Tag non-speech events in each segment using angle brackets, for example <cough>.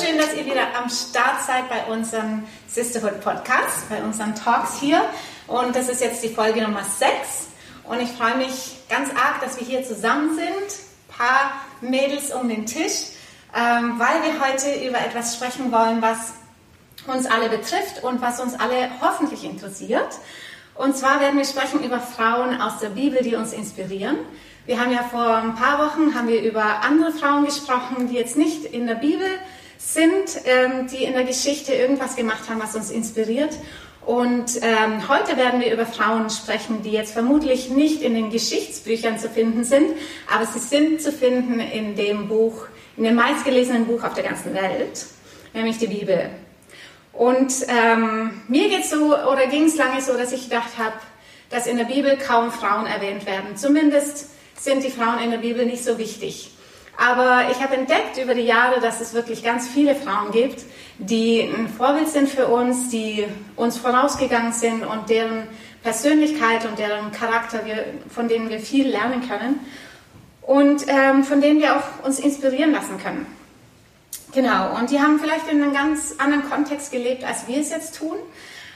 schön, dass ihr wieder am Start seid bei unserem Sisterhood Podcast, bei unseren Talks hier. Und das ist jetzt die Folge Nummer 6. Und ich freue mich ganz arg, dass wir hier zusammen sind. Ein paar Mädels um den Tisch, ähm, weil wir heute über etwas sprechen wollen, was uns alle betrifft und was uns alle hoffentlich interessiert. Und zwar werden wir sprechen über Frauen aus der Bibel, die uns inspirieren. Wir haben ja vor ein paar Wochen haben wir über andere Frauen gesprochen, die jetzt nicht in der Bibel sind, ähm, die in der Geschichte irgendwas gemacht haben, was uns inspiriert. Und ähm, heute werden wir über Frauen sprechen, die jetzt vermutlich nicht in den Geschichtsbüchern zu finden sind, aber sie sind zu finden in dem Buch, in dem meistgelesenen Buch auf der ganzen Welt, nämlich die Bibel. Und ähm, mir geht so oder ging es lange so, dass ich gedacht habe, dass in der Bibel kaum Frauen erwähnt werden. Zumindest sind die Frauen in der Bibel nicht so wichtig. Aber ich habe entdeckt über die Jahre, dass es wirklich ganz viele Frauen gibt, die ein Vorbild sind für uns, die uns vorausgegangen sind und deren Persönlichkeit und deren Charakter, wir, von denen wir viel lernen können und ähm, von denen wir auch uns inspirieren lassen können. Genau, und die haben vielleicht in einem ganz anderen Kontext gelebt, als wir es jetzt tun.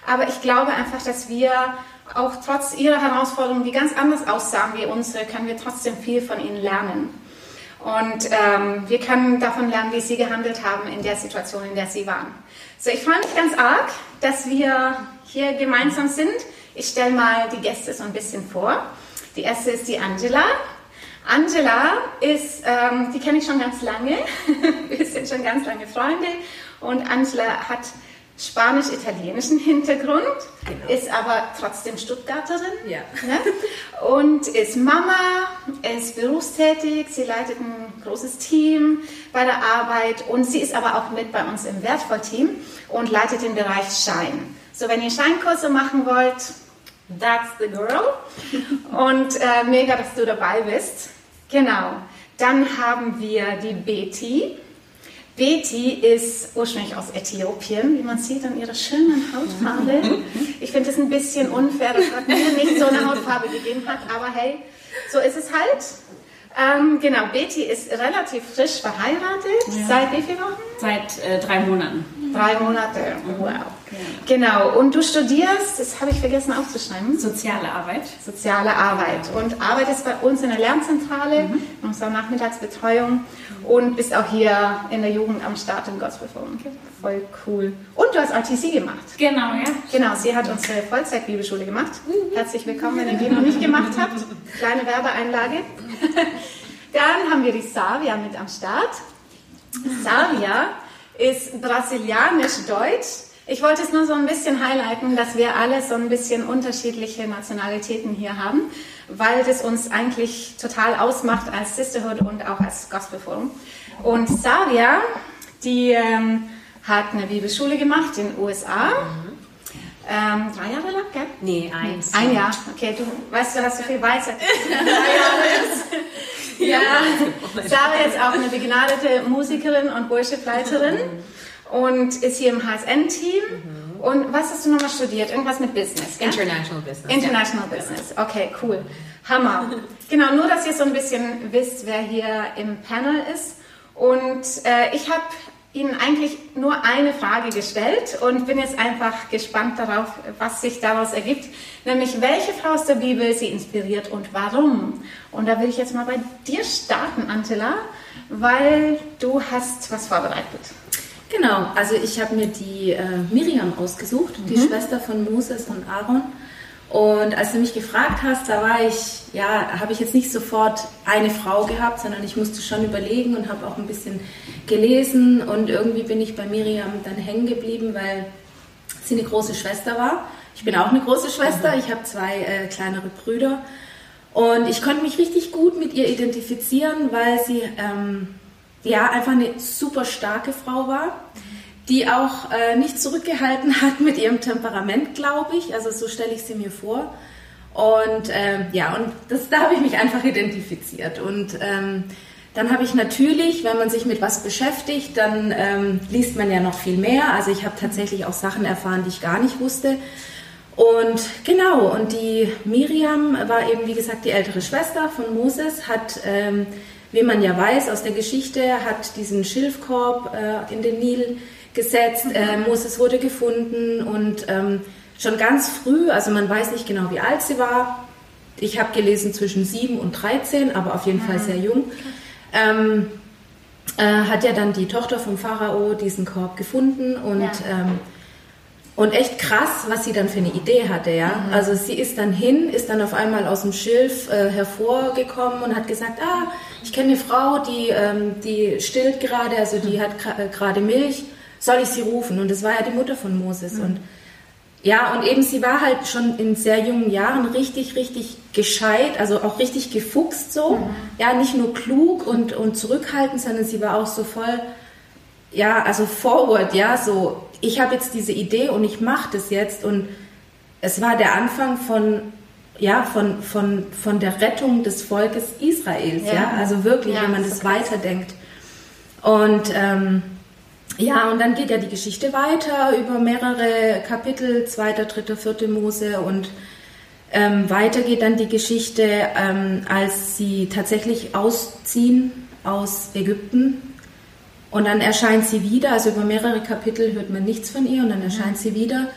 Aber ich glaube einfach, dass wir auch trotz ihrer Herausforderungen, die ganz anders aussahen wie unsere, können wir trotzdem viel von ihnen lernen. Und ähm, wir können davon lernen, wie sie gehandelt haben in der Situation, in der sie waren. So, ich freue mich ganz arg, dass wir hier gemeinsam sind. Ich stelle mal die Gäste so ein bisschen vor. Die erste ist die Angela. Angela ist, ähm, die kenne ich schon ganz lange. <laughs> wir sind schon ganz lange Freunde. Und Angela hat spanisch-italienischen Hintergrund, genau. ist aber trotzdem Stuttgarterin ja. ne? und ist Mama, ist berufstätig, sie leitet ein großes Team bei der Arbeit und sie ist aber auch mit bei uns im Wertvoll-Team und leitet den Bereich Schein. So, wenn ihr Scheinkurse machen wollt, that's the girl und äh, mega, dass du dabei bist. Genau. Dann haben wir die Betty. Betty ist ursprünglich aus Äthiopien, wie man sieht an ihrer schönen Hautfarbe. Ich finde es ein bisschen unfair, dass Gott mir nicht so eine Hautfarbe gegeben hat, aber hey, so ist es halt. Ähm, genau, Betty ist relativ frisch verheiratet. Ja. Seit wie vielen Wochen? Seit äh, drei Monaten. Drei Monate, wow. Genau, und du studierst, das habe ich vergessen aufzuschreiben. Soziale Arbeit. Soziale Arbeit. Und arbeitest bei uns in der Lernzentrale, mhm. in unserer Nachmittagsbetreuung und bist auch hier in der Jugend am Start im Gospelforum. Voll cool. Und du hast RTC gemacht. Genau, ja. Genau, sie hat unsere Vollzeitbibelschule gemacht. Herzlich willkommen, wenn ihr die noch nicht gemacht habt. Kleine Werbeeinlage. <laughs> Dann haben wir die Savia mit am Start. Savia ist brasilianisch-deutsch. Ich wollte es nur so ein bisschen highlighten, dass wir alle so ein bisschen unterschiedliche Nationalitäten hier haben, weil das uns eigentlich total ausmacht als Sisterhood und auch als Gospelforum. Und Savia, die ähm, hat eine Bibelschule gemacht in den USA. Ähm, drei Jahre lang, gell? Nee, eins. Ein Jahr. Okay, du weißt, du hast so viel Weisheit. <laughs> ja, Sarah ist auch eine begnadete Musikerin und Worship-Leiterin und ist hier im HSN-Team. Mhm. Und was hast du nochmal studiert? Irgendwas mit Business? Gell? International Business. International ja. Business. Okay, cool. Hammer. genau, nur dass ihr so ein bisschen wisst, wer hier im Panel ist. Und äh, ich habe Ihnen eigentlich nur eine Frage gestellt und bin jetzt einfach gespannt darauf, was sich daraus ergibt, nämlich welche Frau aus der Bibel Sie inspiriert und warum. Und da will ich jetzt mal bei dir starten, Antela, weil du hast was vorbereitet. Genau, also ich habe mir die äh, Miriam ausgesucht, mhm. die Schwester von Moses und Aaron. Und als du mich gefragt hast, da war ich, ja, habe ich jetzt nicht sofort eine Frau gehabt, sondern ich musste schon überlegen und habe auch ein bisschen gelesen und irgendwie bin ich bei Miriam dann hängen geblieben, weil sie eine große Schwester war. Ich bin auch eine große Schwester, mhm. ich habe zwei äh, kleinere Brüder und ich konnte mich richtig gut mit ihr identifizieren, weil sie ähm, ja, einfach eine super starke Frau war, die auch äh, nicht zurückgehalten hat mit ihrem Temperament, glaube ich. Also so stelle ich sie mir vor. Und ähm, ja, und das, da habe ich mich einfach identifiziert. Und ähm, dann habe ich natürlich, wenn man sich mit was beschäftigt, dann ähm, liest man ja noch viel mehr. Also ich habe tatsächlich auch Sachen erfahren, die ich gar nicht wusste. Und genau, und die Miriam war eben, wie gesagt, die ältere Schwester von Moses, hat ähm, wie man ja weiß aus der Geschichte, hat diesen Schilfkorb äh, in den Nil gesetzt. Äh, Moses wurde gefunden und ähm, schon ganz früh, also man weiß nicht genau, wie alt sie war. Ich habe gelesen zwischen 7 und 13, aber auf jeden Fall mhm. sehr jung. Ähm, äh, hat ja dann die Tochter vom Pharao diesen Korb gefunden und ja. ähm, und echt krass, was sie dann für eine Idee hatte, ja. Mhm. Also sie ist dann hin, ist dann auf einmal aus dem Schilf äh, hervorgekommen und hat gesagt, ah, ich kenne eine Frau, die, ähm, die stillt gerade, also die mhm. hat äh, gerade Milch, soll ich sie rufen? Und das war ja die Mutter von Moses. Mhm. Und ja, und eben sie war halt schon in sehr jungen Jahren richtig, richtig gescheit, also auch richtig gefuchst so. Mhm. Ja, nicht nur klug und, und zurückhaltend, sondern sie war auch so voll, ja, also forward, ja, so ich habe jetzt diese Idee und ich mache das jetzt und es war der Anfang von ja von, von, von der Rettung des Volkes Israels ja, ja? also wirklich ja, wenn man das, das weiterdenkt und ähm, ja und dann geht ja die Geschichte weiter über mehrere Kapitel zweiter dritter vierte Mose und ähm, weiter geht dann die Geschichte ähm, als sie tatsächlich ausziehen aus Ägypten. Und dann erscheint sie wieder, also über mehrere Kapitel hört man nichts von ihr und dann erscheint sie wieder.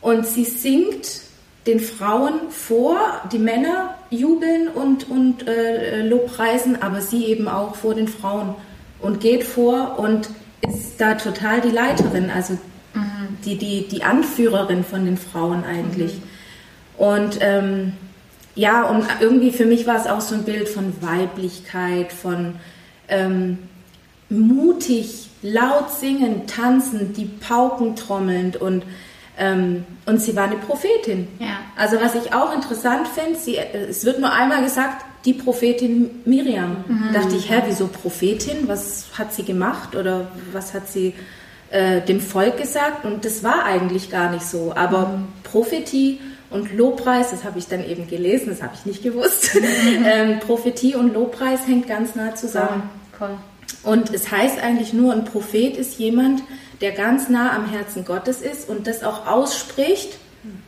Und sie singt den Frauen vor, die Männer jubeln und, und äh, Lobpreisen, aber sie eben auch vor den Frauen und geht vor und ist da total die Leiterin, also mhm. die, die, die Anführerin von den Frauen eigentlich. Mhm. Und ähm, ja, und irgendwie für mich war es auch so ein Bild von Weiblichkeit, von ähm, mutig, laut singen, tanzen, die Pauken trommelnd und ähm, und sie war eine Prophetin. Ja. Also was ich auch interessant finde, sie, es wird nur einmal gesagt, die Prophetin Miriam. Mhm. dachte ich, hä, wieso Prophetin? Was hat sie gemacht oder was hat sie äh, dem Volk gesagt? Und das war eigentlich gar nicht so. Aber mhm. Prophetie und Lobpreis, das habe ich dann eben gelesen, das habe ich nicht gewusst. <laughs> ähm, Prophetie und Lobpreis hängt ganz nah zusammen. Cool. Cool. Und es heißt eigentlich nur, ein Prophet ist jemand, der ganz nah am Herzen Gottes ist und das auch ausspricht,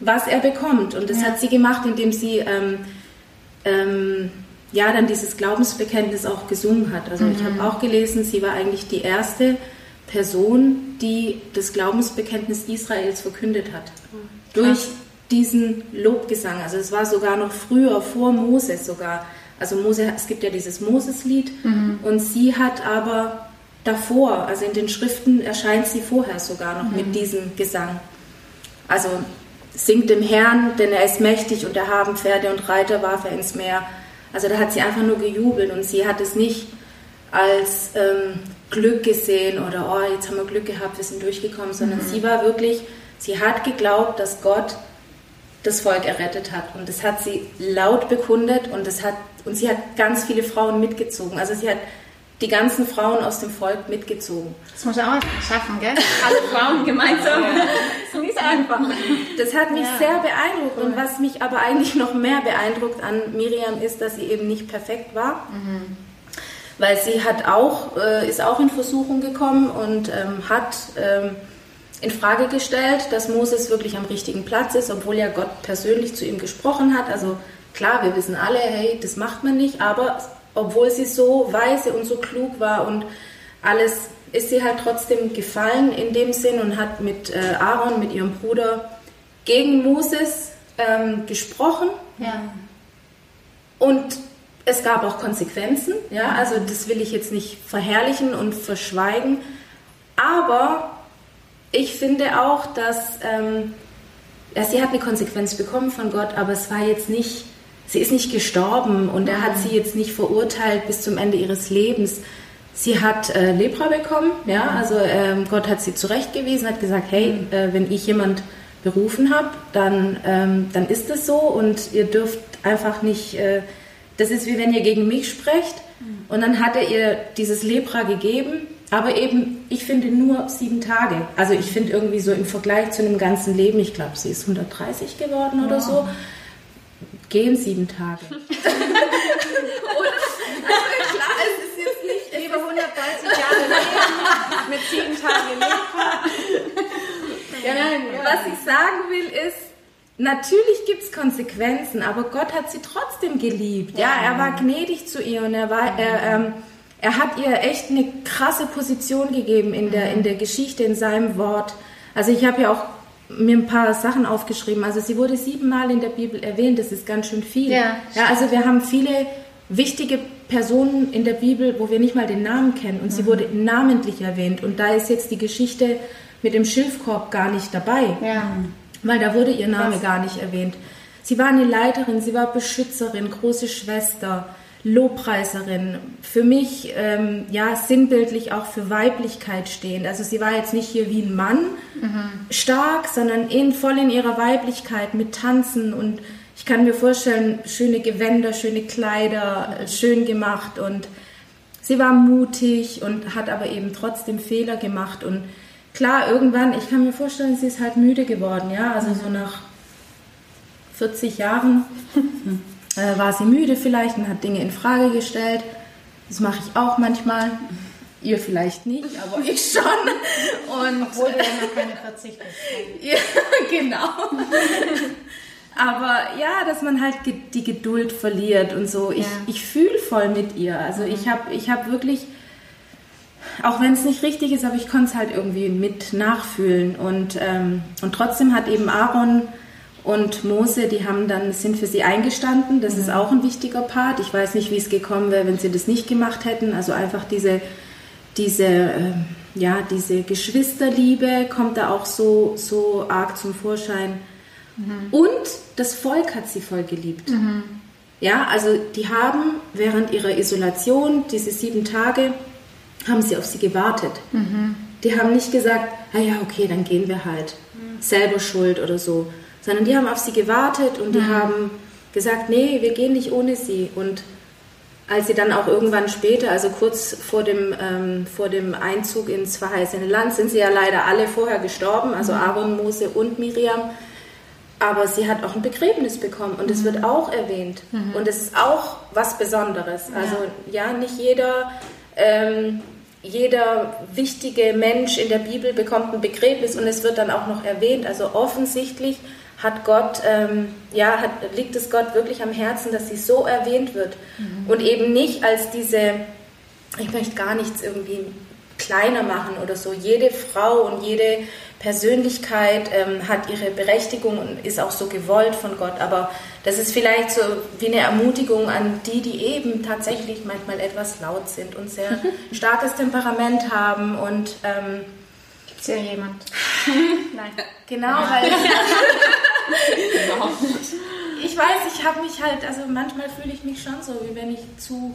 was er bekommt. Und das ja. hat sie gemacht, indem sie ähm, ähm, ja dann dieses Glaubensbekenntnis auch gesungen hat. Also mhm. ich habe auch gelesen, sie war eigentlich die erste Person, die das Glaubensbekenntnis Israels verkündet hat. Mhm. Durch diesen Lobgesang. Also es war sogar noch früher, vor Moses sogar. Also Mose, es gibt ja dieses Moseslied mhm. und sie hat aber davor, also in den Schriften erscheint sie vorher sogar noch mhm. mit diesem Gesang. Also singt dem Herrn, denn er ist mächtig und erhaben Pferde und Reiter warf er ins Meer. Also da hat sie einfach nur gejubelt und sie hat es nicht als ähm, Glück gesehen oder oh, jetzt haben wir Glück gehabt, wir sind durchgekommen, sondern mhm. sie war wirklich, sie hat geglaubt, dass Gott das Volk errettet hat. Und das hat sie laut bekundet und, das hat, und sie hat ganz viele Frauen mitgezogen. Also sie hat die ganzen Frauen aus dem Volk mitgezogen. Das muss man auch schaffen, gell? <laughs> Alle Frauen gemeinsam. Ja. <laughs> Das ist nicht einfach. Das hat mich ja. sehr beeindruckt. Cool. Und was mich aber eigentlich noch mehr beeindruckt an Miriam ist, dass sie eben nicht perfekt war. Mhm. Weil sie hat auch, äh, ist auch in Versuchung gekommen und ähm, hat ähm, in Frage gestellt, dass Moses wirklich am richtigen Platz ist, obwohl ja Gott persönlich zu ihm gesprochen hat. Also klar, wir wissen alle, hey, das macht man nicht, aber obwohl sie so weise und so klug war und alles, ist sie halt trotzdem gefallen in dem Sinn und hat mit äh, Aaron, mit ihrem Bruder, gegen Moses ähm, gesprochen. Ja. Und es gab auch Konsequenzen, ja, also das will ich jetzt nicht verherrlichen und verschweigen, aber ich finde auch, dass ähm, ja, sie hat eine Konsequenz bekommen von Gott, aber es war jetzt nicht, sie ist nicht gestorben und er hat sie jetzt nicht verurteilt bis zum Ende ihres Lebens. Sie hat äh, Lepra bekommen, ja, also ähm, Gott hat sie zurechtgewiesen, hat gesagt, hey, mhm. äh, wenn ich jemand berufen habe, dann, ähm, dann ist es so und ihr dürft einfach nicht, äh, das ist wie wenn ihr gegen mich sprecht. Mhm. Und dann hat er ihr dieses Lepra gegeben aber eben, ich finde nur sieben Tage. Also ich finde irgendwie so im Vergleich zu einem ganzen Leben, ich glaube, sie ist 130 geworden oder wow. so, gehen sieben Tage. <laughs> oder? Also klar, es ist jetzt nicht über 130 Jahre Leben mit sieben Tagen Leben. ja, nein, was ich sagen will ist, Natürlich gibt es Konsequenzen, aber Gott hat sie trotzdem geliebt. Ja, ja er war gnädig zu ihr und er war, er, ähm, er hat ihr echt eine krasse Position gegeben in der, in der Geschichte, in seinem Wort. Also ich habe ja auch mir ein paar Sachen aufgeschrieben. Also sie wurde siebenmal in der Bibel erwähnt, das ist ganz schön viel. Ja, ja also wir haben viele wichtige Personen in der Bibel, wo wir nicht mal den Namen kennen und mhm. sie wurde namentlich erwähnt. Und da ist jetzt die Geschichte mit dem Schilfkorb gar nicht dabei. Ja weil da wurde ihr Name Was? gar nicht erwähnt. Sie war eine Leiterin, sie war Beschützerin, große Schwester, Lobpreiserin. Für mich ähm, ja sinnbildlich auch für Weiblichkeit stehend. Also sie war jetzt nicht hier wie ein Mann mhm. stark, sondern in, voll in ihrer Weiblichkeit mit Tanzen und ich kann mir vorstellen, schöne Gewänder, schöne Kleider, mhm. schön gemacht und sie war mutig und hat aber eben trotzdem Fehler gemacht und klar, irgendwann, ich kann mir vorstellen, sie ist halt müde geworden, ja, also so nach 40 Jahren <laughs> äh, war sie müde vielleicht und hat Dinge in Frage gestellt. Das mache ich auch manchmal. Ihr vielleicht nicht, aber <laughs> ich schon. Und, Obwohl du ja noch keine 40 bist. <laughs> ja, genau. <laughs> aber ja, dass man halt die Geduld verliert und so. Ich, ja. ich fühle voll mit ihr. Also mhm. ich habe ich hab wirklich auch wenn es nicht richtig ist, aber ich konnte es halt irgendwie mit nachfühlen. Und, ähm, und trotzdem hat eben Aaron und Mose, die haben dann, sind für sie eingestanden. Das mhm. ist auch ein wichtiger Part. Ich weiß nicht, wie es gekommen wäre, wenn sie das nicht gemacht hätten. Also einfach diese, diese, äh, ja, diese Geschwisterliebe kommt da auch so, so arg zum Vorschein. Mhm. Und das Volk hat sie voll geliebt. Mhm. Ja, also die haben während ihrer Isolation, diese sieben Tage, haben sie auf sie gewartet. Mhm. Die haben nicht gesagt, ah ja, okay, dann gehen wir halt. Mhm. Selber schuld oder so. Sondern die haben auf sie gewartet und die mhm. haben gesagt, nee, wir gehen nicht ohne sie. Und als sie dann auch irgendwann später, also kurz vor dem, ähm, vor dem Einzug ins verheißene Land, sind sie ja leider alle vorher gestorben, also mhm. Aaron, Mose und Miriam. Aber sie hat auch ein Begräbnis bekommen und es mhm. wird auch erwähnt. Mhm. Und es ist auch was Besonderes. Also ja, nicht jeder ähm, jeder wichtige Mensch in der Bibel bekommt ein Begräbnis und es wird dann auch noch erwähnt. Also offensichtlich hat Gott, ähm, ja, hat, liegt es Gott wirklich am Herzen, dass sie so erwähnt wird mhm. und eben nicht als diese, ich möchte gar nichts irgendwie kleiner machen oder so. Jede Frau und jede Persönlichkeit ähm, hat ihre Berechtigung und ist auch so gewollt von Gott. Aber das ist vielleicht so wie eine Ermutigung an die, die eben tatsächlich manchmal etwas laut sind und sehr <laughs> starkes Temperament haben und ähm, Gibt es ja jemand? <laughs> Nein. Genau, weil <laughs> Überhaupt nicht. Ich weiß, ich habe mich halt, also manchmal fühle ich mich schon so, wie wenn ich zu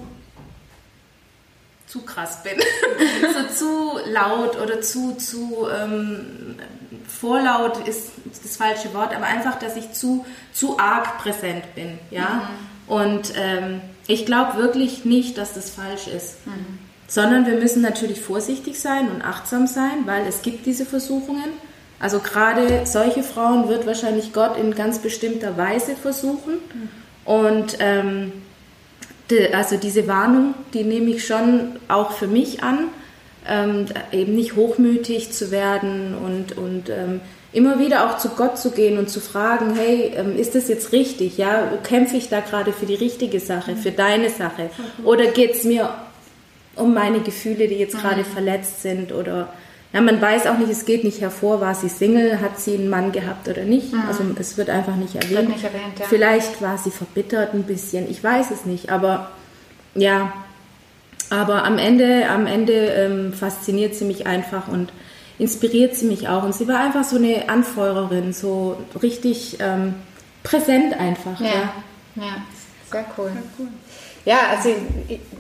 zu krass bin, <laughs> so zu laut oder zu, zu ähm, vorlaut ist das falsche Wort, aber einfach, dass ich zu, zu arg präsent bin. Ja? Mhm. Und ähm, ich glaube wirklich nicht, dass das falsch ist. Mhm. Sondern wir müssen natürlich vorsichtig sein und achtsam sein, weil es gibt diese Versuchungen. Also gerade solche Frauen wird wahrscheinlich Gott in ganz bestimmter Weise versuchen. Und ähm, also diese Warnung, die nehme ich schon auch für mich an, ähm, eben nicht hochmütig zu werden und, und ähm, immer wieder auch zu Gott zu gehen und zu fragen, hey, ähm, ist das jetzt richtig? Ja, kämpfe ich da gerade für die richtige Sache, für deine Sache? Oder geht es mir um meine Gefühle, die jetzt gerade mhm. verletzt sind oder ja, man weiß auch nicht, es geht nicht hervor, war sie Single, hat sie einen Mann gehabt oder nicht. Mhm. Also es wird einfach nicht erwähnt. Wird nicht erwähnt ja. Vielleicht war sie verbittert ein bisschen, ich weiß es nicht. Aber ja, aber am Ende, am Ende ähm, fasziniert sie mich einfach und inspiriert sie mich auch. Und sie war einfach so eine Anfeuerin, so richtig ähm, präsent einfach. Ja, ja, ja. sehr cool. Sehr cool. Ja, also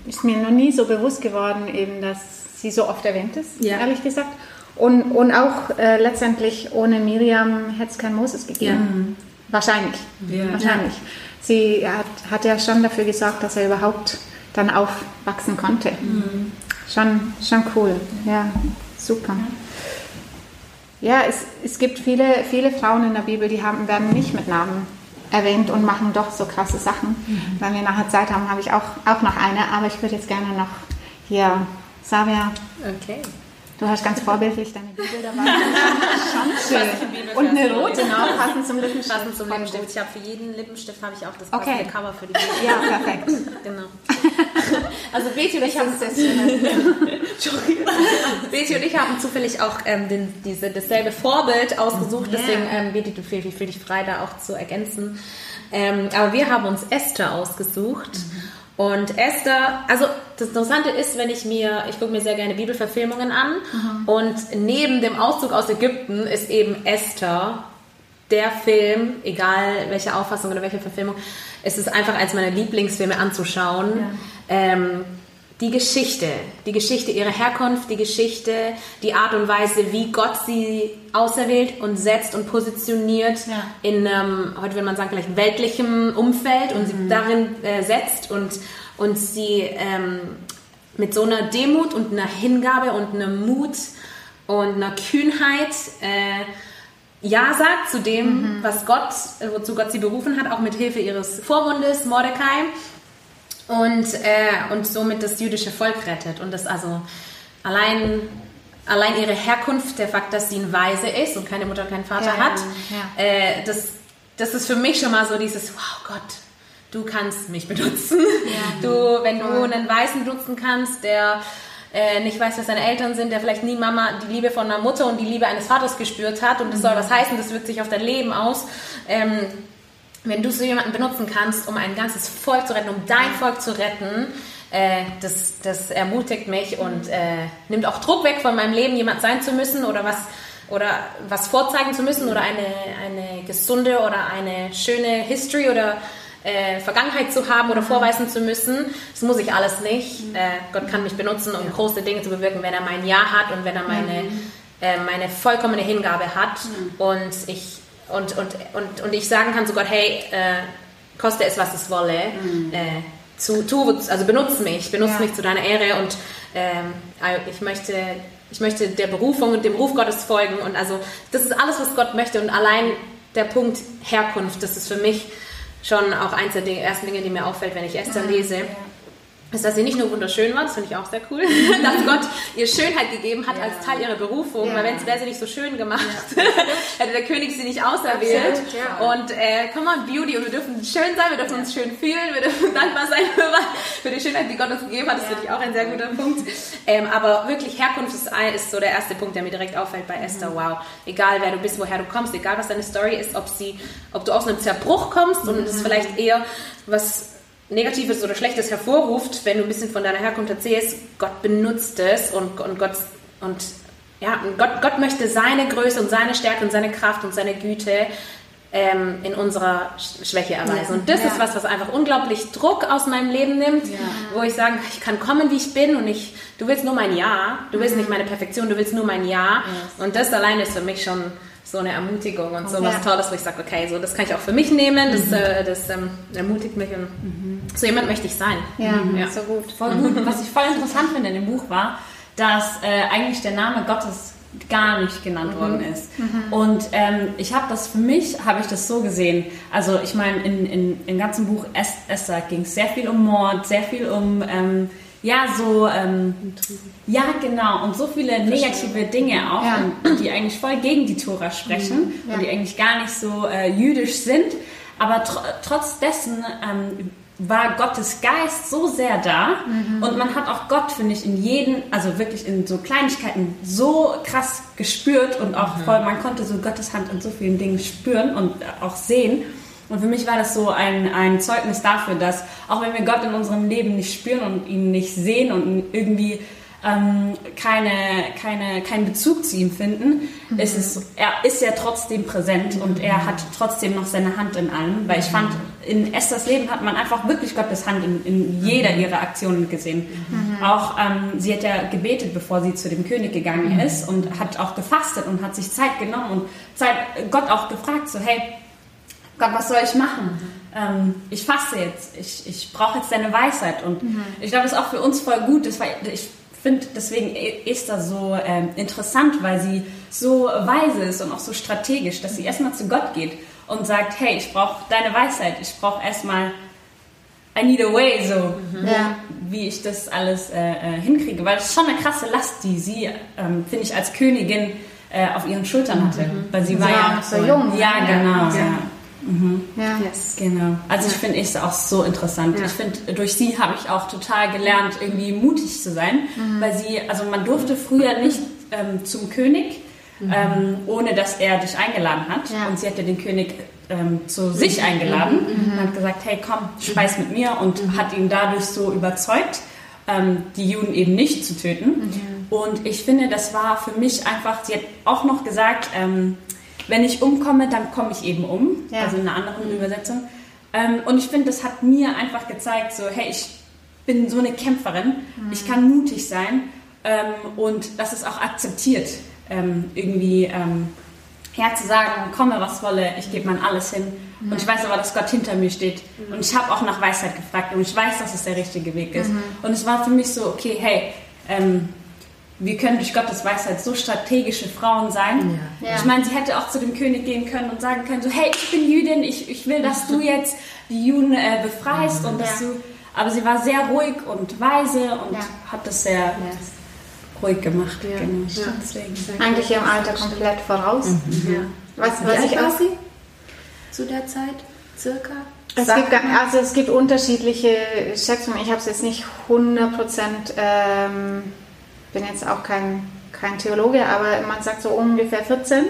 ist mir noch nie so bewusst geworden, eben, dass sie so oft erwähnt ist, ja. ehrlich gesagt. Und, und auch äh, letztendlich ohne Miriam hätte es keinen Moses gegeben. Ja. Wahrscheinlich. Ja. Wahrscheinlich. Sie hat, hat ja schon dafür gesorgt, dass er überhaupt dann aufwachsen konnte. Mhm. Schon, schon cool. Ja, super. Ja, es, es gibt viele, viele Frauen in der Bibel, die haben, werden nicht mit Namen erwähnt und machen doch so krasse Sachen. Mhm. Wenn wir nachher Zeit haben, habe ich auch, auch noch eine, aber ich würde jetzt gerne noch hier Savia. Okay. Du hast ganz vorbildlich deine <laughs> Bibel dabei. Schon schön. Und eine rote, genau, passend zum Lippenstift. Passend zum Lippenstift. Ich habe für jeden Lippenstift habe ich auch das passende okay. Cover für die Bibel. Ja, perfekt. genau. <laughs> Also Betty und ich haben <laughs> Betty und ich haben zufällig auch ähm, den, diese, dasselbe Vorbild ausgesucht, yeah. deswegen ähm, Betty, du fühlst dich frei, da auch zu ergänzen. Ähm, aber wir haben uns Esther ausgesucht. Mhm. Und Esther, also das Interessante ist, wenn ich mir, ich gucke mir sehr gerne Bibelverfilmungen an mhm. und neben dem Auszug aus Ägypten ist eben Esther der Film, egal welche Auffassung oder welche Verfilmung, es ist einfach eins meiner Lieblingsfilme anzuschauen. Ja. Ähm, die Geschichte, die Geschichte ihrer Herkunft, die Geschichte, die Art und Weise, wie Gott sie auserwählt und setzt und positioniert ja. in, ähm, heute würde man sagen, vielleicht weltlichem Umfeld und mhm. sie darin äh, setzt und, und sie ähm, mit so einer Demut und einer Hingabe und einem Mut und einer Kühnheit äh, ja sagt zu dem, mhm. was Gott, wozu Gott sie berufen hat, auch mit Hilfe ihres Vorwundes, Mordecai und, äh, und somit das jüdische Volk rettet. Und das also allein, allein ihre Herkunft, der Fakt, dass sie ein Weise ist und keine Mutter, keinen Vater ja, hat, ja. Äh, das, das ist für mich schon mal so dieses, wow Gott, du kannst mich benutzen. Ja. Du, wenn du einen Weißen benutzen kannst, der äh, nicht weiß, wer seine Eltern sind, der vielleicht nie Mama die Liebe von einer Mutter und die Liebe eines Vaters gespürt hat und das soll mhm. was heißen, das wirkt sich auf dein Leben aus. Ähm, wenn du so jemanden benutzen kannst, um ein ganzes Volk zu retten, um dein Volk zu retten, äh, das, das ermutigt mich und äh, nimmt auch Druck weg von meinem Leben, jemand sein zu müssen oder was oder was vorzeigen zu müssen oder eine, eine gesunde oder eine schöne History oder äh, Vergangenheit zu haben oder vorweisen zu müssen. Das muss ich alles nicht. Mhm. Äh, Gott kann mich benutzen, um große Dinge zu bewirken, wenn er mein Ja hat und wenn er meine, mhm. äh, meine vollkommene Hingabe hat. Mhm. Und ich und, und, und, und ich sagen kann zu Gott, hey, äh, koste es, was es wolle, mhm. äh, zu, tu, also benutze mich, benutze ja. mich zu deiner Ehre und ähm, ich möchte ich möchte der Berufung und dem Ruf Gottes folgen und also das ist alles, was Gott möchte und allein der Punkt Herkunft, das ist für mich schon auch eins der ersten Dinge, die mir auffällt, wenn ich Esther mhm. lese. Ja ist, dass sie nicht nur wunderschön war, das finde ich auch sehr cool, <laughs> dass Gott ihr Schönheit gegeben hat ja. als Teil ihrer Berufung, ja. weil wenn wäre sie nicht so schön gemacht, ja. <laughs> hätte der König sie nicht auserwählt. Und äh, come on, Beauty, und wir dürfen schön sein, wir dürfen uns schön fühlen, wir dürfen <laughs> dankbar sein für, die Schönheit, die Gott uns gegeben hat. Das finde ich auch ein sehr guter Punkt. Ähm, aber wirklich Herkunft ist, ist, so der erste Punkt, der mir direkt auffällt bei Esther. Mhm. Wow, egal wer du bist, woher du kommst, egal was deine Story ist, ob sie, ob du aus einem Zerbruch kommst und es ist mhm. vielleicht eher was Negatives oder Schlechtes hervorruft, wenn du ein bisschen von deiner Herkunft erzählst, Gott benutzt es und, und Gott und ja, Gott, Gott möchte seine Größe und seine Stärke und seine Kraft und seine Güte ähm, in unserer Schwäche erweisen. Und das ja. ist was, was einfach unglaublich Druck aus meinem Leben nimmt, ja. wo ich sage, ich kann kommen, wie ich bin und ich, du willst nur mein Ja, du willst mhm. nicht meine Perfektion, du willst nur mein Ja. Yes. Und das alleine ist für mich schon so eine Ermutigung und so was Tolles, wo ich sage, okay, so das kann ich auch für mich nehmen, das, mhm. äh, das ähm, ermutigt mich und mhm. so jemand möchte ich sein. Ja, mhm. ja. so gut. Voll gut. Was ich voll interessant finde in dem Buch war, dass äh, eigentlich der Name Gottes gar nicht genannt mhm. worden ist. Mhm. Und ähm, ich habe das für mich, habe ich das so gesehen. Also ich meine, in, in, im ganzen Buch Esther ging es sehr viel um Mord, sehr viel um ähm, ja, so, ähm, ja, genau. Und so viele negative Dinge auch, ja. die eigentlich voll gegen die Tora sprechen mhm. ja. und die eigentlich gar nicht so äh, jüdisch sind. Aber tr trotz dessen ähm, war Gottes Geist so sehr da mhm. und man hat auch Gott, finde ich, in jeden, also wirklich in so Kleinigkeiten so krass gespürt und auch mhm. voll, man konnte so Gottes Hand in so vielen Dingen spüren und auch sehen. Und für mich war das so ein, ein Zeugnis dafür, dass auch wenn wir Gott in unserem Leben nicht spüren und ihn nicht sehen und irgendwie ähm, keine, keine, keinen Bezug zu ihm finden, mhm. ist es, er ist ja trotzdem präsent und er hat trotzdem noch seine Hand in allem. Weil ich fand, in Esthers Leben hat man einfach wirklich Gottes Hand in, in jeder mhm. ihrer Aktionen gesehen. Mhm. Auch ähm, sie hat ja gebetet, bevor sie zu dem König gegangen mhm. ist und hat auch gefastet und hat sich Zeit genommen und Zeit, Gott auch gefragt, so hey, Gott, was soll ich machen? Ähm, ich fasse jetzt, ich, ich brauche jetzt deine Weisheit. Und mhm. ich glaube, das ist auch für uns voll gut. Das war, ich finde deswegen Esther so ähm, interessant, weil sie so weise ist und auch so strategisch, dass sie erstmal zu Gott geht und sagt, hey, ich brauche deine Weisheit, ich brauche erstmal I need a way, so, mhm. ja. wie ich das alles äh, äh, hinkriege. Weil es ist schon eine krasse Last, die sie, ähm, finde ich, als Königin äh, auf ihren Schultern hatte. Mhm. Weil sie, sie war ja noch so jung. Ja, genau. Ja. ja. Mhm. Ja. Yes. Genau. Also ich finde es auch so interessant. Ja. Ich finde, durch sie habe ich auch total gelernt, irgendwie mutig zu sein, mhm. weil sie, also man durfte früher nicht ähm, zum König, mhm. ähm, ohne dass er dich eingeladen hat. Ja. Und sie hat ja den König ähm, zu sich mhm. eingeladen mhm. und hat gesagt, hey komm, speis mit mir und mhm. hat ihn dadurch so überzeugt, ähm, die Juden eben nicht zu töten. Und ich finde, das war für mich einfach, sie hat auch noch gesagt, ähm, wenn ich umkomme, dann komme ich eben um. Ja. Also in einer anderen mhm. Übersetzung. Ähm, und ich finde, das hat mir einfach gezeigt, so, hey, ich bin so eine Kämpferin, mhm. ich kann mutig sein ähm, und das ist auch akzeptiert, ähm, irgendwie ähm, ja, zu sagen, komme was wolle, ich gebe mein alles hin. Mhm. Und ich weiß aber, dass Gott hinter mir steht. Mhm. Und ich habe auch nach Weisheit gefragt und ich weiß, dass es der richtige Weg ist. Mhm. Und es war für mich so, okay, hey, ähm, wir können durch Gottes Weisheit so strategische Frauen sein. Ja. Ja. Ich meine, sie hätte auch zu dem König gehen können und sagen können, so, hey, ich bin Jüdin, ich, ich will, dass du jetzt die Juden äh, befreist und dass ja. du... Aber sie war sehr ruhig und weise und hat das sehr ruhig gemacht. Genau. Eigentlich ihrem Alter komplett voraus. Mhm. Was, was ich auch sie zu der Zeit circa? Es gibt, also es gibt unterschiedliche Schätzungen. Ich habe es jetzt nicht 100 Prozent... Ähm, bin jetzt auch kein, kein Theologe, aber man sagt so ungefähr 14,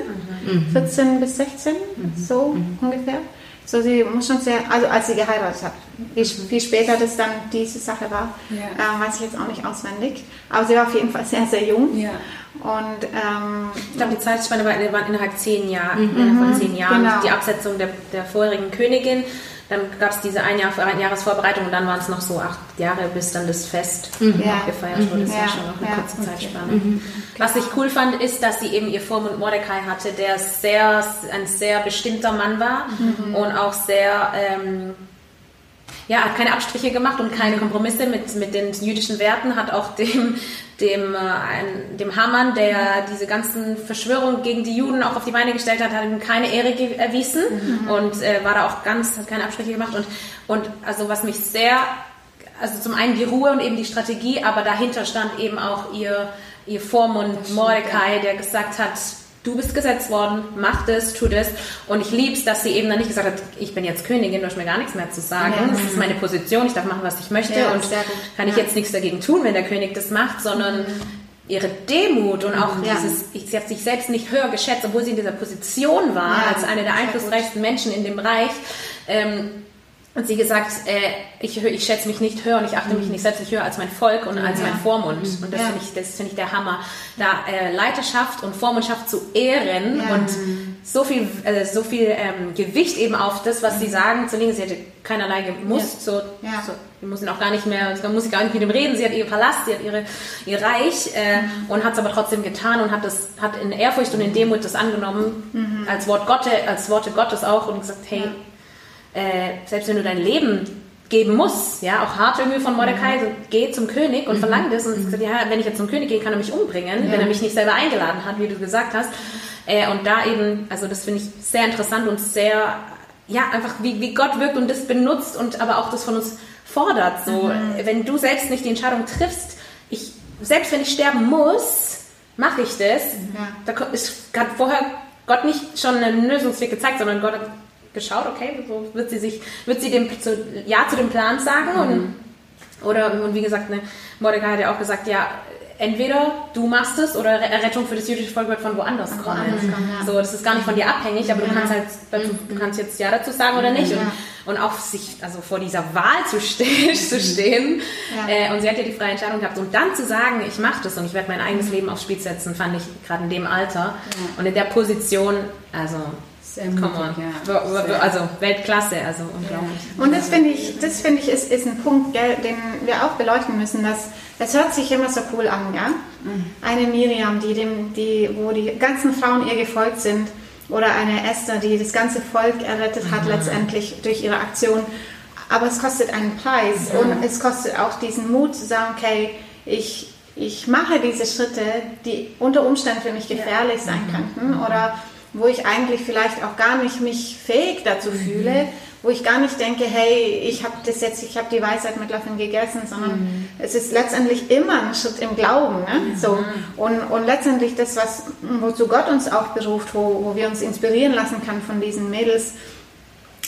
mhm. 14 bis 16, mhm. so mhm. ungefähr. So, sie muss schon sehr, also als sie geheiratet hat, wie, wie später das dann diese Sache war, ja. äh, weiß ich jetzt auch nicht auswendig. Aber sie war auf jeden Fall sehr, sehr jung. Ja. Und ähm, ich glaube, die Zeitspanne war, war innerhalb zehn Jahren, mhm. innerhalb von zehn Jahren. Genau. Die Absetzung der, der vorherigen Königin dann gab es diese ein Jahr, ein Jahresvorbereitung und dann waren es noch so acht Jahre, bis dann das Fest mhm. ja. gefeiert wurde. Das mhm. ja. war schon noch eine ja. kurze okay. Zeitspanne. Mhm. Was ich cool fand, ist, dass sie eben ihr Vormund Mordecai hatte, der sehr, ein sehr bestimmter Mann war mhm. und auch sehr... Ähm, ja, hat keine Abstriche gemacht und keine Kompromisse mit, mit den jüdischen Werten, hat auch dem, dem, äh, dem Hamann, der diese ganzen Verschwörungen gegen die Juden auch auf die Beine gestellt hat, hat ihm keine Ehre erwiesen mhm. und äh, war da auch ganz, hat keine Abstriche gemacht und, und also was mich sehr, also zum einen die Ruhe und eben die Strategie, aber dahinter stand eben auch ihr, ihr Vormund Mordecai, der gesagt hat, du bist gesetzt worden, mach das, tu das. Und ich liebe es, dass sie eben dann nicht gesagt hat, ich bin jetzt Königin, du hast mir gar nichts mehr zu sagen. Ja. Das ist meine Position, ich darf machen, was ich möchte ja, und kann ich jetzt nichts dagegen tun, wenn der König das macht, sondern mhm. ihre Demut und auch ja. dieses, sie hat sich selbst nicht höher geschätzt, obwohl sie in dieser Position war, als eine der einflussreichsten Menschen in dem Bereich. Ähm, und sie gesagt, äh, ich, ich schätze mich nicht höher und ich achte mich nicht selbst nicht höher als mein Volk und als ja. mein Vormund. Und das ja. finde ich, das finde ich der Hammer. Da äh, Leiterschaft und Vormundschaft zu ehren ja. und so viel, äh, so viel ähm, Gewicht eben auf das, was sie sagen, zu legen. Sie hätte keinerlei gemusst, so, so, wir mussten auch gar nicht mehr, man muss gar nicht mit ihm reden. Sie hat ihr Palast, sie hat ihre, ihr Reich äh, mhm. und hat es aber trotzdem getan und hat das, hat in Ehrfurcht und in Demut das angenommen mhm. als Wort Gottes, als Worte Gottes auch und gesagt, hey äh, selbst wenn du dein Leben geben musst, ja, auch hart irgendwie von Mordecai, so, geh zum König und mhm. verlang das und gesagt, ja, wenn ich jetzt zum König gehe, kann er mich umbringen, ja. wenn er mich nicht selber eingeladen hat, wie du gesagt hast. Äh, und da eben, also das finde ich sehr interessant und sehr, ja, einfach wie, wie Gott wirkt und das benutzt und aber auch das von uns fordert. So, mhm. wenn du selbst nicht die Entscheidung triffst, ich, selbst wenn ich sterben muss, mache ich das. Ja. Da ist, hat vorher Gott nicht schon einen Lösungsweg gezeigt, sondern Gott hat geschaut, okay, so wird sie sich, wird sie dem zu, Ja zu dem Plan sagen mhm. und oder und wie gesagt, ne, Mordecai hat ja auch gesagt, ja, entweder du machst es oder Errettung für das jüdische Volk wird von woanders kommen. Woanders kommen ja. So, das ist gar nicht von dir abhängig, aber ja. du kannst halt dazu, du kannst jetzt ja dazu sagen oder nicht. Ja. Und, und auch sich also vor dieser Wahl zu, <laughs> stehen, zu stehen. Äh, und sie hat ja die freie Entscheidung gehabt. Und dann zu sagen, ich mache das und ich werde mein eigenes Leben aufs Spiel setzen, fand ich gerade in dem Alter und in der Position, also sehr mutig, ja. Also Weltklasse, also unglaublich. Und das finde ich, das finde ich ist, ist ein Punkt, gell, den wir auch beleuchten müssen, dass es hört sich immer so cool an, ja. Mhm. Eine Miriam, die dem, die, wo die ganzen Frauen ihr gefolgt sind, oder eine Esther, die das ganze Volk errettet hat mhm. letztendlich durch ihre Aktion. Aber es kostet einen Preis mhm. und es kostet auch diesen Mut zu sagen, okay, ich, ich mache diese Schritte, die unter Umständen für mich gefährlich ja. sein mhm. könnten oder wo ich eigentlich vielleicht auch gar nicht mich fähig dazu mhm. fühle. wo ich gar nicht denke, hey, ich habe das jetzt, ich habe die Weisheit mit Löffeln gegessen, sondern mhm. es ist letztendlich immer ein Schritt im Glauben. Ne? Mhm. So. Und, und letztendlich das, was, wozu Gott uns auch beruft, wo, wo wir uns inspirieren lassen können von diesen Mädels,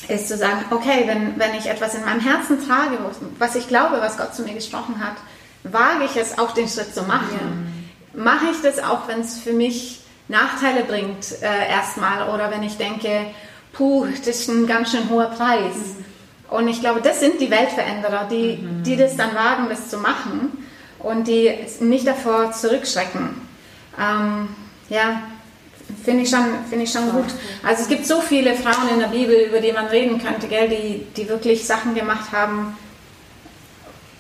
ist zu sagen, okay, wenn, wenn ich etwas in meinem Herzen trage, was ich glaube, was Gott zu mir gesprochen hat, wage ich es auch den Schritt zu machen. Ja. Mache ich das auch, wenn es für mich Nachteile bringt äh, erstmal oder wenn ich denke, puh, das ist ein ganz schön hoher Preis. Mhm. Und ich glaube, das sind die Weltveränderer, die, mhm. die das dann wagen, das zu machen und die nicht davor zurückschrecken. Ähm, ja, finde ich schon, find ich schon gut. Also es gibt so viele Frauen in der Bibel, über die man reden könnte, gell, die, die wirklich Sachen gemacht haben,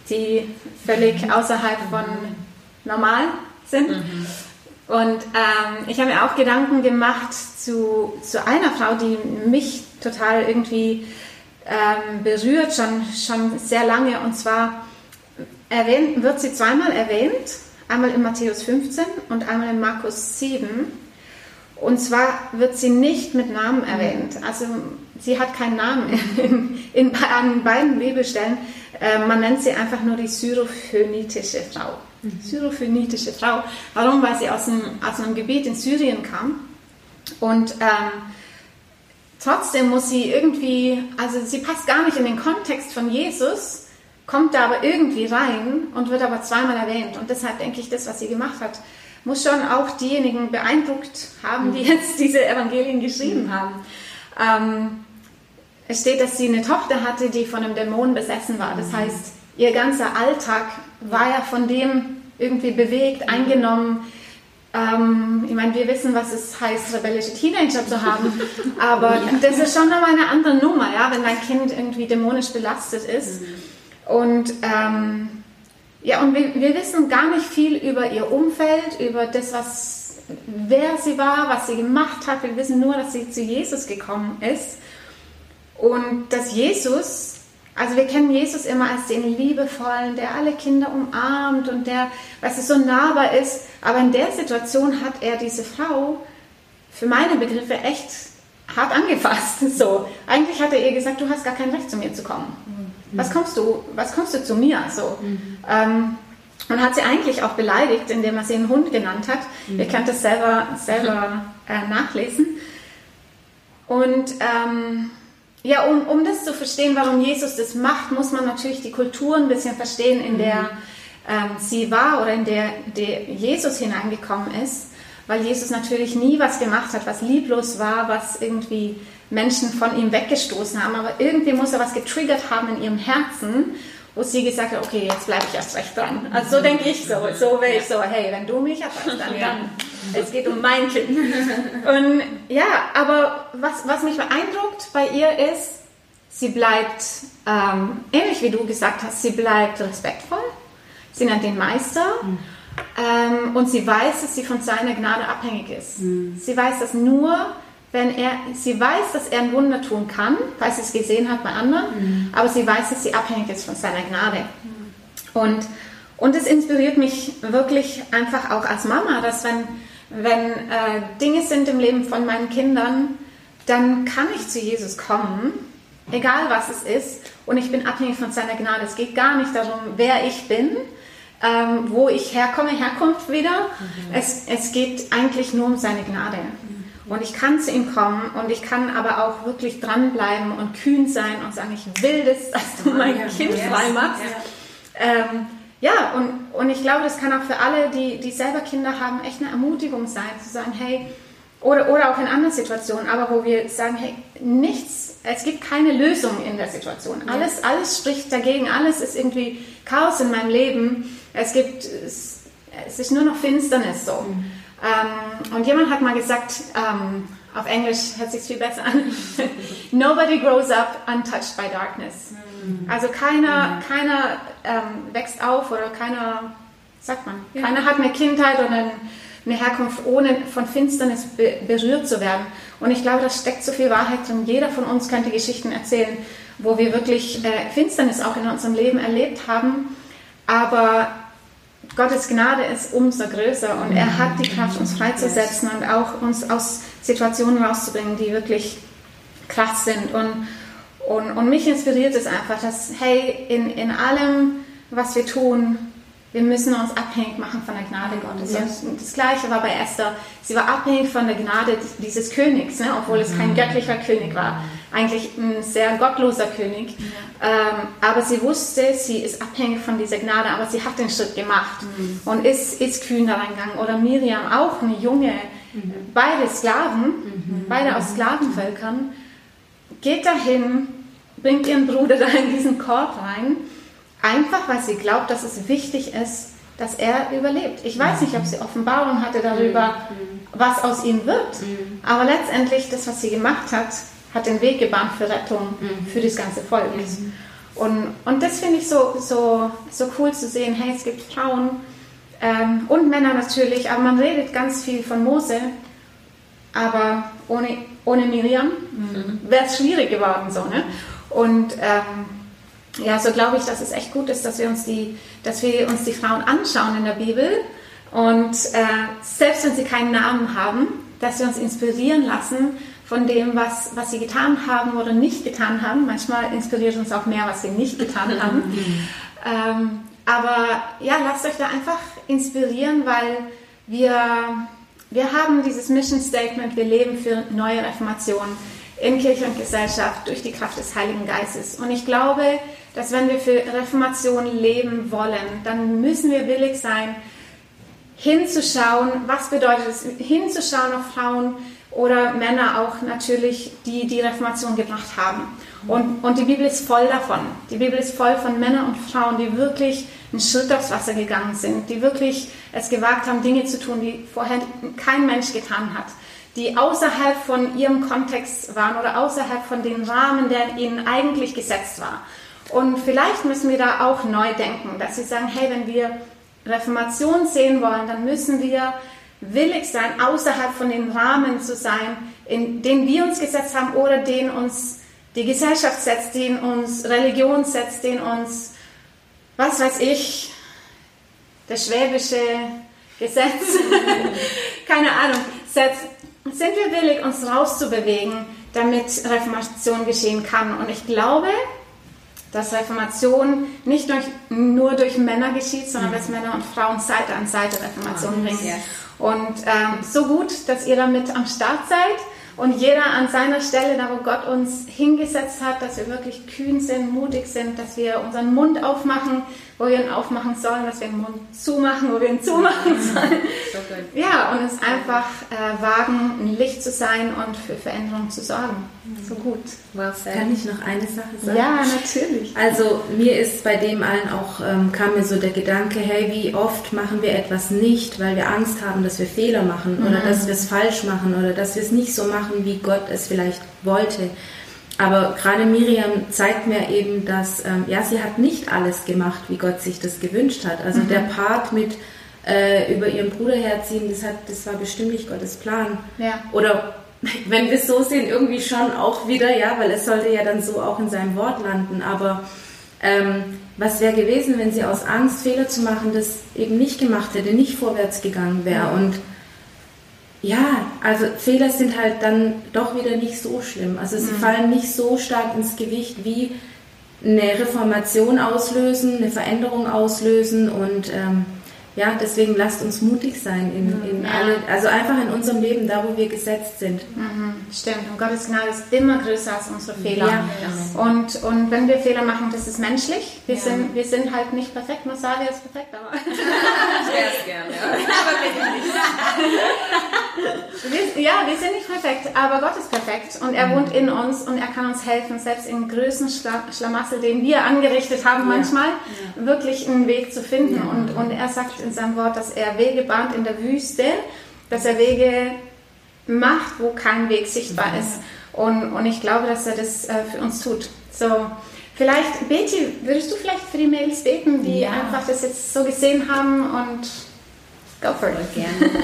die völlig außerhalb von normal sind. Mhm. Und ähm, ich habe mir auch Gedanken gemacht zu, zu einer Frau, die mich total irgendwie ähm, berührt, schon, schon sehr lange. Und zwar erwähnt, wird sie zweimal erwähnt, einmal in Matthäus 15 und einmal in Markus 7. Und zwar wird sie nicht mit Namen erwähnt. Also sie hat keinen Namen in, in, in beiden Bibelstellen. Äh, man nennt sie einfach nur die syrophönitische Frau. Mhm. Syrophönitische Frau. Warum? Weil sie aus einem, aus einem Gebiet in Syrien kam. Und ähm, trotzdem muss sie irgendwie, also sie passt gar nicht in den Kontext von Jesus, kommt da aber irgendwie rein und wird aber zweimal erwähnt. Und deshalb denke ich, das, was sie gemacht hat, muss schon auch diejenigen beeindruckt haben, die mhm. jetzt diese Evangelien geschrieben mhm. haben. Ähm, es steht, dass sie eine Tochter hatte, die von einem Dämon besessen war. Das heißt, ihr ganzer Alltag war ja von dem irgendwie bewegt, eingenommen. Ähm, ich meine, wir wissen, was es heißt, rebellische Teenager zu haben, <laughs> aber ja. das ist schon nochmal eine andere Nummer, ja, wenn dein Kind irgendwie dämonisch belastet ist. Und ähm, ja, und wir, wir wissen gar nicht viel über ihr Umfeld, über das, was, wer sie war, was sie gemacht hat. Wir wissen nur, dass sie zu Jesus gekommen ist und dass Jesus also wir kennen Jesus immer als den liebevollen, der alle Kinder umarmt und der, was es so nahbar ist. Aber in der Situation hat er diese Frau für meine Begriffe echt hart angefasst. <laughs> So, eigentlich hat er ihr gesagt, du hast gar kein Recht zu mir zu kommen. Mhm. Was kommst du, was kommst du zu mir? So. Mhm. Ähm, und hat sie eigentlich auch beleidigt, indem er sie einen Hund genannt hat. Mhm. Ihr könnt das selber, selber <laughs> äh, nachlesen. Und ähm, ja, um, um das zu verstehen, warum Jesus das macht, muss man natürlich die Kultur ein bisschen verstehen, in der mhm. ähm, sie war oder in der, der Jesus hineingekommen ist, weil Jesus natürlich nie was gemacht hat, was lieblos war, was irgendwie Menschen von ihm weggestoßen haben, aber irgendwie muss er was getriggert haben in ihrem Herzen, wo sie gesagt hat, okay, jetzt bleibe ich erst recht dran. Also so denke ich so, so wäre ich so, hey, wenn du mich erfasst, dann, dann, es geht um mein Kind. Und ja, aber was, was mich beeindruckt bei ihr ist, sie bleibt, ähm, ähnlich wie du gesagt hast, sie bleibt respektvoll, sie nennt den Meister mhm. ähm, und sie weiß, dass sie von seiner Gnade abhängig ist. Mhm. Sie weiß das nur, wenn er, sie weiß, dass er ein Wunder tun kann, weil sie es gesehen hat bei anderen, mhm. aber sie weiß, dass sie abhängig ist von seiner Gnade. Mhm. Und, und es inspiriert mich wirklich einfach auch als Mama, dass wenn, wenn äh, Dinge sind im Leben von meinen Kindern, dann kann ich zu Jesus kommen, egal was es ist, und ich bin abhängig von seiner Gnade. Es geht gar nicht darum, wer ich bin, ähm, wo ich herkomme, Herkunft wieder. Mhm. Es, es geht eigentlich nur um seine Gnade. Und ich kann zu ihm kommen und ich kann aber auch wirklich dranbleiben und kühn sein und sagen, ich will das, <laughs> dass du mein ja, Kind yes. frei machst. Ja, ähm, ja und, und ich glaube, das kann auch für alle, die, die selber Kinder haben, echt eine Ermutigung sein, zu sagen, hey, oder, oder auch in anderen Situationen, aber wo wir sagen, hey, nichts, es gibt keine Lösung in der Situation. Alles, alles spricht dagegen, alles ist irgendwie Chaos in meinem Leben. Es gibt, es, es ist nur noch Finsternis so. Mhm. Ähm, und jemand hat mal gesagt, ähm, auf Englisch hört sich viel besser an, <laughs> Nobody grows up untouched by darkness. Mhm. Also keiner, mhm. keiner ähm, wächst auf oder keiner, sagt man, ja. keiner hat eine Kindheit oder eine Herkunft, ohne von Finsternis be berührt zu werden. Und ich glaube, da steckt so viel Wahrheit drin. Jeder von uns könnte Geschichten erzählen, wo wir wirklich äh, Finsternis auch in unserem Leben erlebt haben. Aber Gottes Gnade ist umso größer und er hat die Kraft, uns freizusetzen und auch uns aus Situationen rauszubringen, die wirklich krass sind. Und, Und, und mich inspiriert es einfach, dass, hey, in, in allem, was wir tun, wir müssen uns abhängig machen von der Gnade Gottes. Ja. Das Gleiche war bei Esther. Sie war abhängig von der Gnade dieses Königs, ne? obwohl es kein göttlicher König war. Eigentlich ein sehr gottloser König. Ähm, aber sie wusste, sie ist abhängig von dieser Gnade, aber sie hat den Schritt gemacht mhm. und ist, ist kühn da reingegangen. Oder Miriam, auch eine junge, mhm. beide Sklaven, mhm. beide aus Sklavenvölkern, geht dahin, bringt ihren Bruder <laughs> da in diesen Korb rein Einfach, weil sie glaubt, dass es wichtig ist, dass er überlebt. Ich weiß nicht, ob sie Offenbarung hatte darüber, mhm. was aus ihm wird. Mhm. Aber letztendlich, das, was sie gemacht hat, hat den Weg gebahnt für Rettung mhm. für das ganze Volk. Und, und das finde ich so, so, so cool zu sehen. Hey, es gibt Frauen ähm, und Männer natürlich, aber man redet ganz viel von Mose. Aber ohne, ohne Miriam mhm. wäre es schwierig geworden. So, ne? Und ähm, ja, so glaube ich, dass es echt gut ist, dass wir uns die, dass wir uns die Frauen anschauen in der Bibel und äh, selbst wenn sie keinen Namen haben, dass wir uns inspirieren lassen von dem, was, was sie getan haben oder nicht getan haben. Manchmal inspiriert uns auch mehr, was sie nicht getan haben. ähm, aber ja, lasst euch da einfach inspirieren, weil wir, wir haben dieses Mission Statement, wir leben für neue Reformation in Kirche und Gesellschaft durch die Kraft des Heiligen Geistes. Und ich glaube, dass wenn wir für Reformation leben wollen, dann müssen wir willig sein, hinzuschauen, was bedeutet es, hinzuschauen auf Frauen oder Männer auch natürlich, die die Reformation gebracht haben. Und, und die Bibel ist voll davon. Die Bibel ist voll von Männern und Frauen, die wirklich einen Schritt aufs Wasser gegangen sind, die wirklich es gewagt haben, Dinge zu tun, die vorher kein Mensch getan hat, die außerhalb von ihrem Kontext waren oder außerhalb von dem Rahmen, der ihnen eigentlich gesetzt war. Und vielleicht müssen wir da auch neu denken, dass sie sagen, hey, wenn wir Reformation sehen wollen, dann müssen wir willig sein, außerhalb von den Rahmen zu sein, in den wir uns gesetzt haben oder den uns die Gesellschaft setzt, den uns Religion setzt, den uns, was weiß ich, das schwäbische Gesetz, <laughs> keine Ahnung, setzt. Sind wir willig, uns rauszubewegen, damit Reformation geschehen kann? Und ich glaube, dass Reformation nicht durch, nur durch Männer geschieht, sondern mhm. dass Männer und Frauen Seite an Seite Reformation oh, bringen. Und ähm, so gut, dass ihr damit am Start seid und jeder an seiner Stelle, da wo Gott uns hingesetzt hat, dass wir wirklich kühn sind, mutig sind, dass wir unseren Mund aufmachen, wo wir ihn aufmachen sollen, dass wir den Mund zumachen, wo wir ihn zumachen sollen. So ja, und es einfach äh, wagen, ein Licht zu sein und für Veränderung zu sorgen. So gut. Well Kann ich noch eine Sache sagen? Ja, natürlich. Also mir ist bei dem allen auch, ähm, kam mir so der Gedanke, hey, wie oft machen wir etwas nicht, weil wir Angst haben, dass wir Fehler machen mhm. oder dass wir es falsch machen oder dass wir es nicht so machen, wie Gott es vielleicht wollte. Aber gerade Miriam zeigt mir eben, dass ähm, ja, sie hat nicht alles gemacht, wie Gott sich das gewünscht hat. Also mhm. der Part mit äh, über ihren Bruder herziehen, das, hat, das war bestimmt nicht Gottes Plan. Ja. Oder <laughs> wenn wir es so sehen, irgendwie schon auch wieder, ja, weil es sollte ja dann so auch in seinem Wort landen. Aber ähm, was wäre gewesen, wenn sie aus Angst, Fehler zu machen, das eben nicht gemacht hätte, nicht vorwärts gegangen wäre? Und ja, also Fehler sind halt dann doch wieder nicht so schlimm. Also sie mhm. fallen nicht so stark ins Gewicht wie eine Reformation auslösen, eine Veränderung auslösen und ähm, ja, deswegen lasst uns mutig sein in, in ja. alle, also einfach in unserem Leben, da wo wir gesetzt sind. Mhm, stimmt. Und Gottes Gnade ist immer größer als unsere Fehler. Ja. Und, und wenn wir Fehler machen, das ist menschlich. Wir, ja. sind, wir sind halt nicht perfekt. Masaria ist perfekt, aber. <laughs> ich wäre es gerne, ja. <laughs> aber wir, ja, wir sind nicht perfekt, aber Gott ist perfekt und er mhm. wohnt in uns und er kann uns helfen, selbst im größten Schlamassel, den wir angerichtet haben manchmal, wirklich einen Weg zu finden. Und, und er sagt in seinem Wort, dass er Wege bahnt in der Wüste, dass er Wege macht, wo kein Weg sichtbar mhm. ist. Und, und ich glaube, dass er das äh, für uns tut. So, vielleicht, Betty, würdest du vielleicht für die Mails beten, die ja. einfach das jetzt so gesehen haben und go for it. Gerne. <laughs>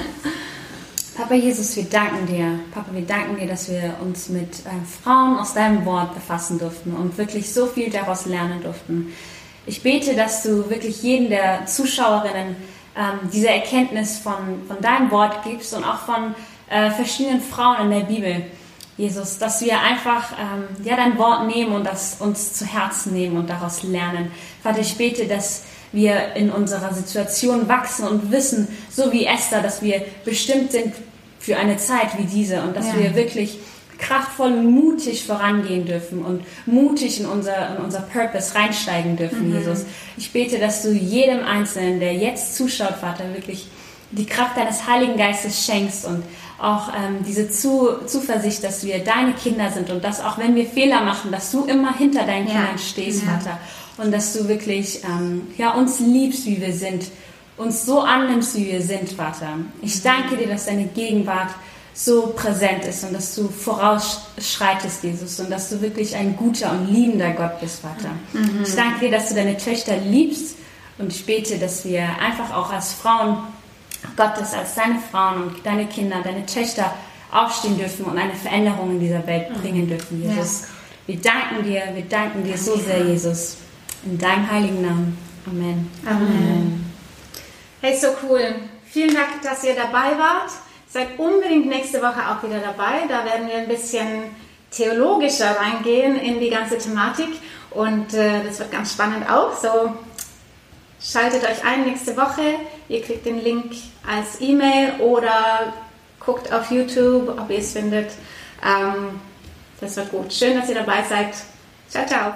Papa Jesus, wir danken dir. Papa, wir danken dir, dass wir uns mit äh, Frauen aus deinem Wort befassen durften und wirklich so viel daraus lernen durften. Ich bete, dass du wirklich jeden der Zuschauerinnen ähm, diese Erkenntnis von, von deinem Wort gibst und auch von äh, verschiedenen Frauen in der Bibel. Jesus, dass wir einfach ähm, ja, dein Wort nehmen und das uns zu Herzen nehmen und daraus lernen. Vater, ich bete, dass wir in unserer Situation wachsen und wissen, so wie Esther, dass wir bestimmt sind für eine Zeit wie diese und dass ja. wir wirklich kraftvoll und mutig vorangehen dürfen und mutig in unser, in unser Purpose reinsteigen dürfen, mhm. Jesus. Ich bete, dass du jedem Einzelnen, der jetzt zuschaut, Vater, wirklich die Kraft deines Heiligen Geistes schenkst und auch ähm, diese Zu Zuversicht, dass wir deine Kinder sind und dass auch wenn wir Fehler machen, dass du immer hinter deinen ja. Kindern stehst, ja. Vater. Und dass du wirklich ähm, ja, uns liebst, wie wir sind, uns so annimmst, wie wir sind, Vater. Ich danke dir, dass deine Gegenwart so präsent ist und dass du vorausschreitest, Jesus, und dass du wirklich ein guter und liebender Gott bist, Vater. Mhm. Ich danke dir, dass du deine Töchter liebst und ich bete, dass wir einfach auch als Frauen Gottes, als deine Frauen und deine Kinder, deine Töchter aufstehen dürfen und eine Veränderung in dieser Welt mhm. bringen dürfen, Jesus. Ja. Wir danken dir, wir danken dir so sehr, Jesus. In deinem heiligen Namen. Amen. Amen. Hey, so cool. Vielen Dank, dass ihr dabei wart. Seid unbedingt nächste Woche auch wieder dabei. Da werden wir ein bisschen theologischer reingehen in die ganze Thematik. Und äh, das wird ganz spannend auch. So schaltet euch ein nächste Woche. Ihr kriegt den Link als E-Mail oder guckt auf YouTube, ob ihr es findet. Ähm, das wird gut. Schön, dass ihr dabei seid. Ciao, ciao.